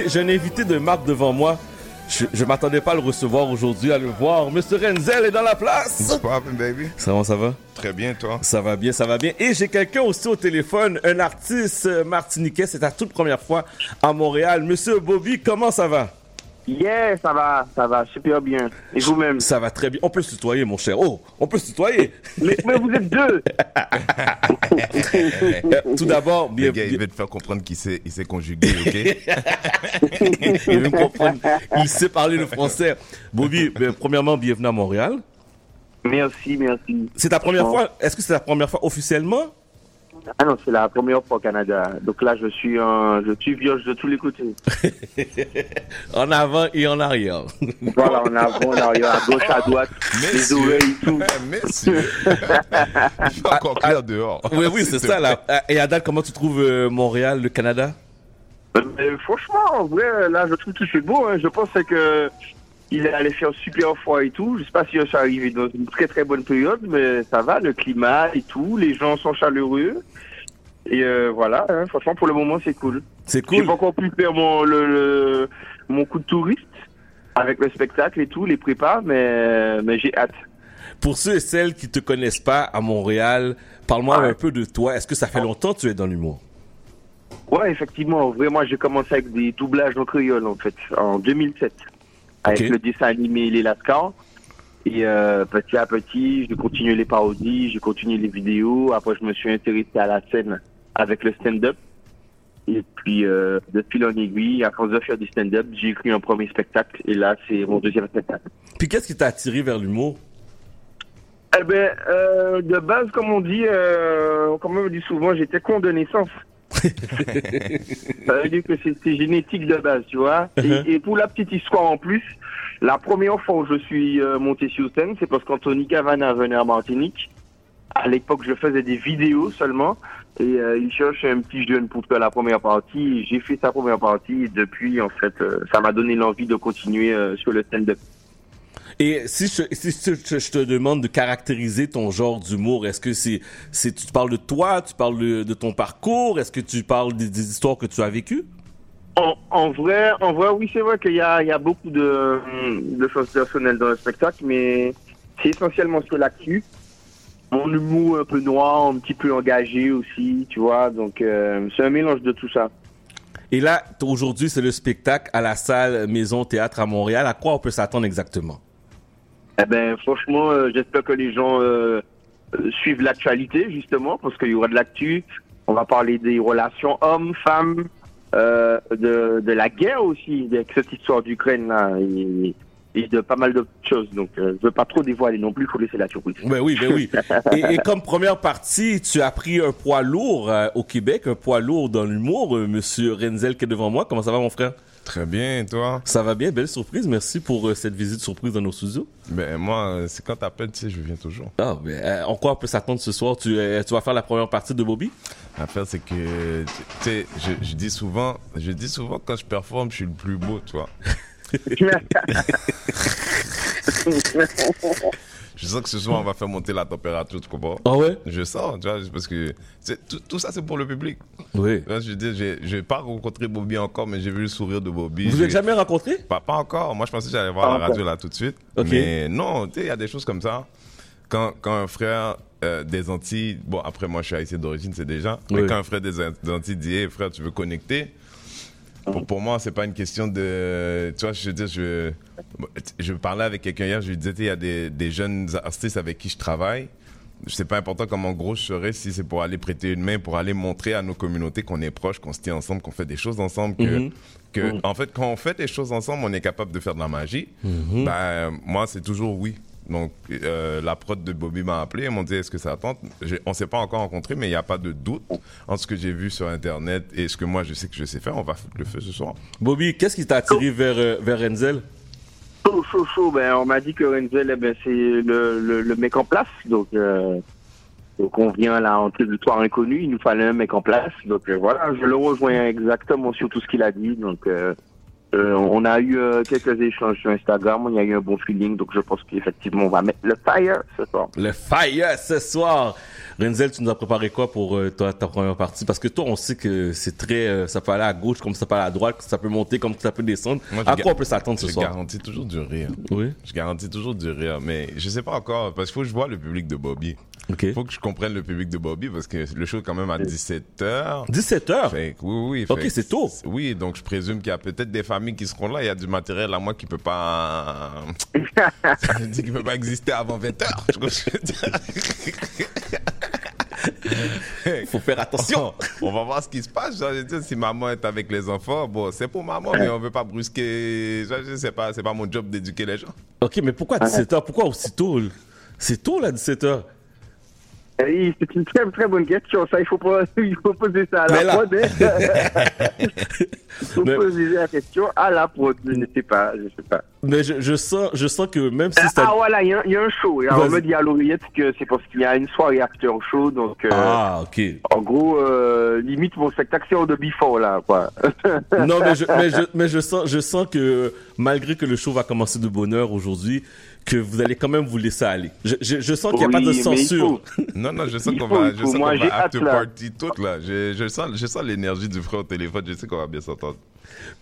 invité, j'ai un invité de marque devant moi. Je, je m'attendais pas à le recevoir aujourd'hui, à le voir. Monsieur Renzel est dans la place. Poppin', baby? Ça va? Très bien, toi? Ça va bien, ça va bien. Et j'ai quelqu'un aussi au téléphone, un artiste euh, martiniquais. C'est ta toute première fois à Montréal. Monsieur Bobby, comment ça va? Yeah, ça va, ça va super bien. Et vous-même? Ça va très bien. On peut se tutoyer, mon cher. Oh, on peut se tutoyer. mais, mais vous êtes deux Tout d'abord, bien, Le gars, il bien- veut te faire comprendre qu'il sait, il sait conjuguer, ok? il veut me comprendre. Il sait parler le français. Bobby, ben, premièrement, bienvenue à Montréal. Merci, merci. C'est ta première Bon. fois? Est-ce que c'est ta première fois officiellement? Ah non, c'est la première fois au Canada. Donc là, je suis un, je suis vierge de tous les côtés. En avant et en arrière. Voilà, en avant, en arrière, à gauche, à droite, les Messieurs. oreilles, tout. Fait encore clair dehors. oui, oui, c'est ça là. Et Adal, comment tu trouves euh, Montréal, le Canada? Mais franchement, en vrai, là, je trouve que c'est beau. Hein. Je pensais que il allait faire super froid et tout. Je sais pas si je suis arrivé dans une très très bonne période, mais ça va, le climat et tout. Les gens sont chaleureux. Et euh, voilà, hein. franchement, pour le moment, c'est cool. C'est J'ai cool. pas encore pu faire mon, le, le- mon coup de touriste avec le spectacle et tout, les prépas, mais, mais j'ai hâte. Pour ceux et celles qui te connaissent pas à Montréal, parle-moi Ouais. un peu de toi. Est-ce que ça fait longtemps que tu es dans l'humour? Ouais, effectivement. Vraiment, j'ai commencé avec des doublages en créole, en fait, en 2007. Avec le dessin animé Les Lascars. Et euh, petit à petit, j'ai continué les parodies, j'ai continué les vidéos. Après, je me suis intéressé à la scène avec le stand-up. Et puis, euh, de fil en aiguille, à force de faire du stand-up, j'ai écrit un premier spectacle. Et là, c'est mon deuxième spectacle. Puis qu'est-ce qui t'a attiré vers l'humour? Eh ben, euh, de base, comme on dit, euh, comme on me dit souvent, j'étais con de naissance. Ça veut dire que c'est génétique de base, tu vois. Uh-huh. et, et pour la petite histoire en plus, la première fois où je suis euh, monté sur scène, c'est parce qu'Anthony Cavana venait à Martinique. À l'époque, je faisais des vidéos seulement. Et euh, il cherche un petit jeune pour faire la première partie. J'ai fait sa première partie. Et depuis, en fait, euh, ça m'a donné l'envie de continuer sur le stand-up. Et si je, si je, je te demande de caractériser ton genre d'humour, est-ce que c'est, c'est, tu parles de toi, tu parles de, de ton parcours, est-ce que tu parles des, des histoires que tu as vécues? En, en vrai, en vrai, oui, c'est vrai qu'il y a, il y a beaucoup de, de choses personnelles dans le spectacle, mais c'est essentiellement sur l'actu. Mon humour un peu noir, un petit peu engagé aussi, tu vois. Donc, euh, c'est un mélange de tout ça. Et là, aujourd'hui, c'est le spectacle à la salle Maison Théâtre à Montréal. À quoi on peut s'attendre exactement? Eh ben, franchement, euh, j'espère que les gens euh, suivent l'actualité, justement, parce qu'il y aura de l'actu. On va parler des relations hommes-femmes, euh, de, de la guerre aussi, avec cette histoire d'Ukraine, là, et, et de pas mal d'autres choses. Donc, je veux pas trop dévoiler non plus, il faut laisser la surprise. Ben oui, ben oui. Et, et comme première partie, tu as pris un poids lourd au Québec, un poids lourd dans l'humour. Monsieur Renzel qui est devant moi, comment ça va mon frère? Très bien, toi? Ça va bien, belle surprise. Merci pour euh, cette visite surprise dans nos studios. Ben, moi, euh, c'est quand t'appelles, tu sais, je viens toujours. Ah, ben, euh, en quoi on peut s'attendre ce soir? Tu, euh, tu vas faire la première partie de Bobby? L'affaire, c'est que, tu sais, je, je dis souvent, je dis souvent quand je performe, je suis le plus beau, tu vois. Je sens que ce soir, on va faire monter la température, tu comprends? Ah ouais? Je sens, tu vois, parce que tout, tout ça, c'est pour le public. Oui. Vois, je veux dire, j'ai- j'ai pas rencontré Bobby encore, mais j'ai vu le sourire de Bobby. Vous J'ai- l'avez jamais rencontré? Pas, pas encore. Moi, je pensais que j'allais voir Pas la encore. radio là tout de suite. Mais non, tu sais, il y a des choses comme ça. Quand, quand un frère euh, des Antilles, bon, après, moi, je suis haïtien d'origine, c'est déjà. Mais quand un frère des des Antilles dit, hey, frère, tu veux connecter? Pour, pour moi, c'est pas une question de. Tu vois, je veux dire, je, je parlais avec quelqu'un hier, je lui disais, il y a des, des jeunes artistes avec qui je travaille. C'est pas important comment gros je serais si c'est pour aller prêter une main, pour aller montrer à nos communautés qu'on est proches, qu'on se tient ensemble, qu'on fait des choses ensemble, que, Mhm. que en fait, quand on fait des choses ensemble, on est capable de faire de la magie. Mhm. Ben, moi, c'est toujours oui. Donc, euh, la prod de Bobby m'a appelé, ils m'ont dit, est-ce que ça tente? On s'est pas encore rencontré, mais il n'y a pas de doute entre ce que j'ai vu sur Internet et ce que moi, je sais que je sais faire. On va le faire ce soir. Bobby, qu'est-ce qui t'a attiré vers, euh, vers Renzel? Chaud, chaud, chaud. Ben, on m'a dit que Renzel, eh ben, c'est le, le, le mec en place. Donc, euh, donc on vient là en territoire inconnu. Il nous fallait un mec en place. Donc euh, voilà, je le rejoins exactement sur tout ce qu'il a dit. Donc euh, on a eu euh, quelques échanges sur Instagram. Il y a eu un bon feeling. Donc je pense qu'effectivement on va mettre le fire ce soir. Le fire ce soir. Renzel, tu nous as préparé quoi pour euh, ta, ta première partie? Parce que toi, on sait que c'est très, euh, ça peut aller à gauche comme ça peut aller à droite, que ça peut monter comme ça peut descendre. Moi, je à quoi on peut s'attendre ce Je soir? garantis toujours du rire. Oui. Je garantis toujours du rire, mais je sais pas encore, parce qu'il faut que je vois le public de Bobby. Ok. Il faut que je comprenne le public de Bobby, parce que le show est quand même à 17h. 17 heures. Fait que oui, oui. Ok, fait que c'est tôt. Oui, donc je présume qu'il y a peut-être des familles qui seront là. Il y a du matériel à moi qui peut pas. Qu'il peut pas exister avant 20h. Tu vois ce que je veux dire? Faut faire attention. On va voir ce qui se passe. Je si maman est avec les enfants, bon, c'est pour maman, mais on veut pas brusquer. Je veux dire, C'est pas, c'est pas mon job d'éduquer les gens. ok, mais pourquoi 17 heures? Pourquoi aussi tôt? C'est tôt là, 17 heures. Oui, c'est une très très bonne question. Ça, il faut pas, il faut poser ça à la là- prod. hein. Il faut Mais- poser la question à la prod. Je ne sais pas, je sais pas. Mais je, je sens, je sens que même si c'est Ah voilà, il y, a un- il y a un show. Alors, on me dit à l'oreillette que c'est parce qu'il y a une soirée after show. Donc, euh, ah, ok. en gros, euh, limite mon spectacle c'est de before là, quoi. Non, mais je, mais je, mais je sens, je sens que malgré que le show va commencer de bonne heure aujourd'hui, que vous allez quand même vous laisser aller. Je, je, je sens qu'il n'y a Oui, pas de censure. faut. Non, non, je sens qu'on va, je sens qu'on va after là. party tout là. Je, je sens, je sens l'énergie du frère au téléphone. Je sais qu'on va bien s'entendre.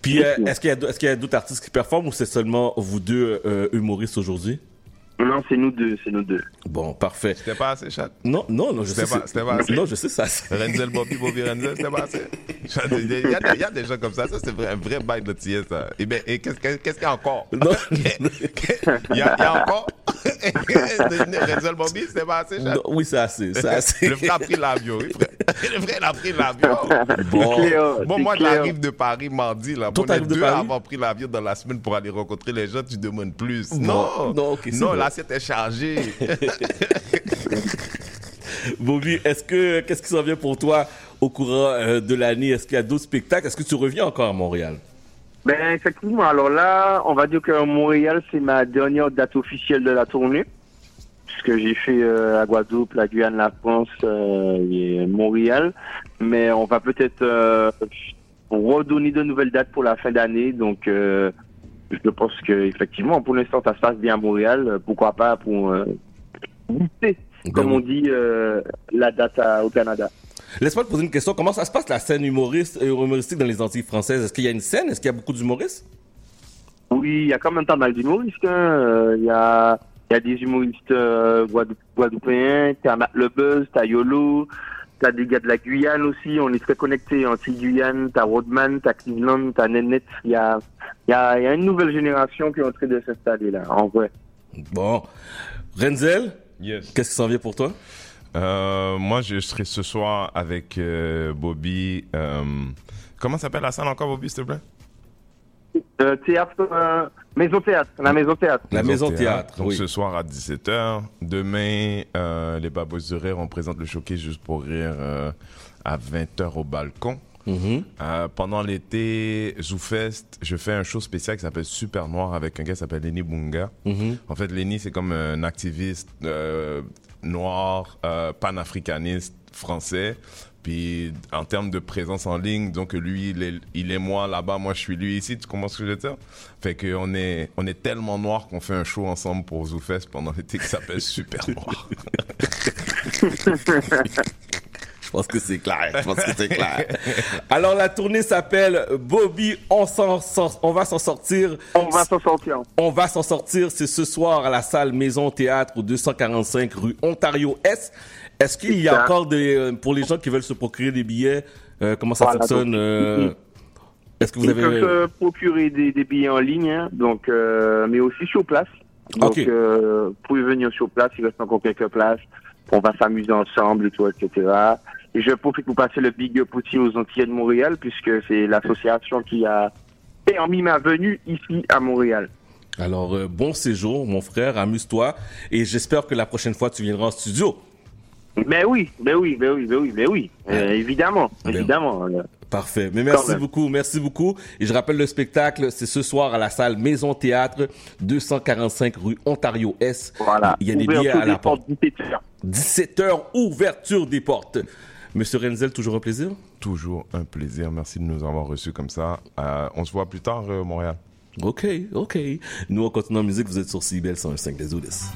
Puis euh, est-ce qu'il y a, est-ce qu'il y a d'autres artistes qui performent ou c'est seulement vous deux euh, humoristes aujourd'hui? Non, c'est nous deux, c'est nous deux. Bon, parfait. C'était pas assez chat. Non, non, non, je sais. C'était pas- c'est- c'était pas assez? Non, je sais ça. Renzel, Bobby, Bobby, Renzel, c'était pas assez? Il y, a, il y a des- gens comme ça. Ça, c'est vrai- un vrai bail de tiers, ça. Et ben, et qu'est-ce qu'il y a encore? Non. Il y a, il y a encore? Renzel, Bobby, c'était pas assez, chat. Non, oui, c'est assez, c'est assez. Le frère a pris l'avion. Le il a pris l'avion. Bon. Clair, Bon, moi, j'arrive de Paris mardi, là. Toi, Bon, les deux Paris? avoir pris l'avion dans la semaine pour aller rencontrer les gens, tu demandes plus. Bon. Non, Non, ok, c'est non, bon. l'assiette est chargée. Bobby, est-ce que qu'est-ce qui s'en vient pour toi au courant euh, de l'année? Est-ce qu'il y a d'autres spectacles? Est-ce que tu reviens encore à Montréal? Ben effectivement, alors là, on va dire que Montréal, c'est ma dernière date officielle de la tournée. Puisque j'ai fait euh, la Guadeloupe, la Guyane, la France euh, et Montréal. Mais on va peut-être euh, redonner de nouvelles dates pour la fin d'année. Donc euh, je pense que effectivement, pour l'instant, ça se passe bien à Montréal. Pourquoi pas pour goûter, comme on dit, la date à- au Canada. Laisse-moi te poser une question. Comment ça se passe la scène humoriste, humoristique dans les Antilles françaises? Est-ce qu'il y a une scène? Est-ce qu'il y a beaucoup d'humoristes? Oui, il y a quand même pas mal d'humoristes. hein. Il y, a, il y a des humoristes euh, guadeloupéens, t'as Matt Le Buzz, t'as Yolo, t'as des gars de la Guyane aussi. On est très connectés. Antilles-Guyane, t'as Rodman, t'as Cleveland, t'as Nennet. Il y a, y, a, il y a une nouvelle génération qui est en train de s'installer là, en vrai. Bon. Renzel, Yes. qu'est-ce qui s'en vient pour toi? Euh, moi, je serai ce soir avec euh, Bobby. euh, comment s'appelle la salle encore, Bobby, s'il te plaît? Euh, théâtre, euh, maison théâtre, la maison théâtre. La maison théâtre, Donc oui. ce soir à 17h. Demain, euh, les Babos de Rire, on présente le showcase juste pour rire euh, à 20h au balcon. Mhm. Euh, pendant l'été, ZooFest, je fais un show spécial qui s'appelle Super Noir avec un gars qui s'appelle Lenny Bunga. Mhm. En fait, Lenny, c'est comme un activiste euh, noir, euh, panafricaniste français. Puis, en termes de présence en ligne, donc lui, il est, il est moi là-bas, moi je suis lui ici, tu comprends ce que je veux dire? Fait qu'on est, on est tellement noir qu'on fait un show ensemble pour ZooFest pendant l'été qui s'appelle Super Noir. Je pense que c'est clair. Je pense que c'est clair. Alors la tournée s'appelle Bobby. On s'en sort- on va s'en sortir. On va s'en sortir. On va s'en sortir. C'est ce soir à la salle Maison Théâtre au 245 rue Ontario S. Est-ce qu'il y a encore des euh, pour les gens qui veulent se procurer des billets euh, Comment ça Voilà, fonctionne euh, Est-ce que vous Ils avez peuvent se procurer des, des billets en ligne, hein, donc, euh, mais aussi sur place. Donc, Ok. vous pouvez venir sur place, il reste encore quelques places. On va s'amuser ensemble et tout, etc. Et je profite pour passer le big up aussi aux Antilles de Montréal, puisque c'est l'association qui a permis ma venue ici à Montréal. Alors bon séjour, mon frère. Amuse-toi et j'espère que la prochaine fois tu viendras en studio. Mais oui, mais oui, mais oui, mais oui, mais oui, Euh, évidemment, Ben- évidemment. Parfait. Mais merci beaucoup, merci beaucoup. Et je rappelle le spectacle, c'est ce soir à la salle Maison Théâtre, 245 rue Ontario S. Voilà. Il y a des Ouverture billets à des la porte. portes 17 heures. 17 heures, ouverture des portes. Monsieur Renzel, toujours un plaisir? Toujours un plaisir. Merci de nous avoir reçus comme ça. Euh, on se voit plus tard, euh, Montréal. Ok, ok. Nous, on continue en musique. Vous êtes sur CBL 105 des.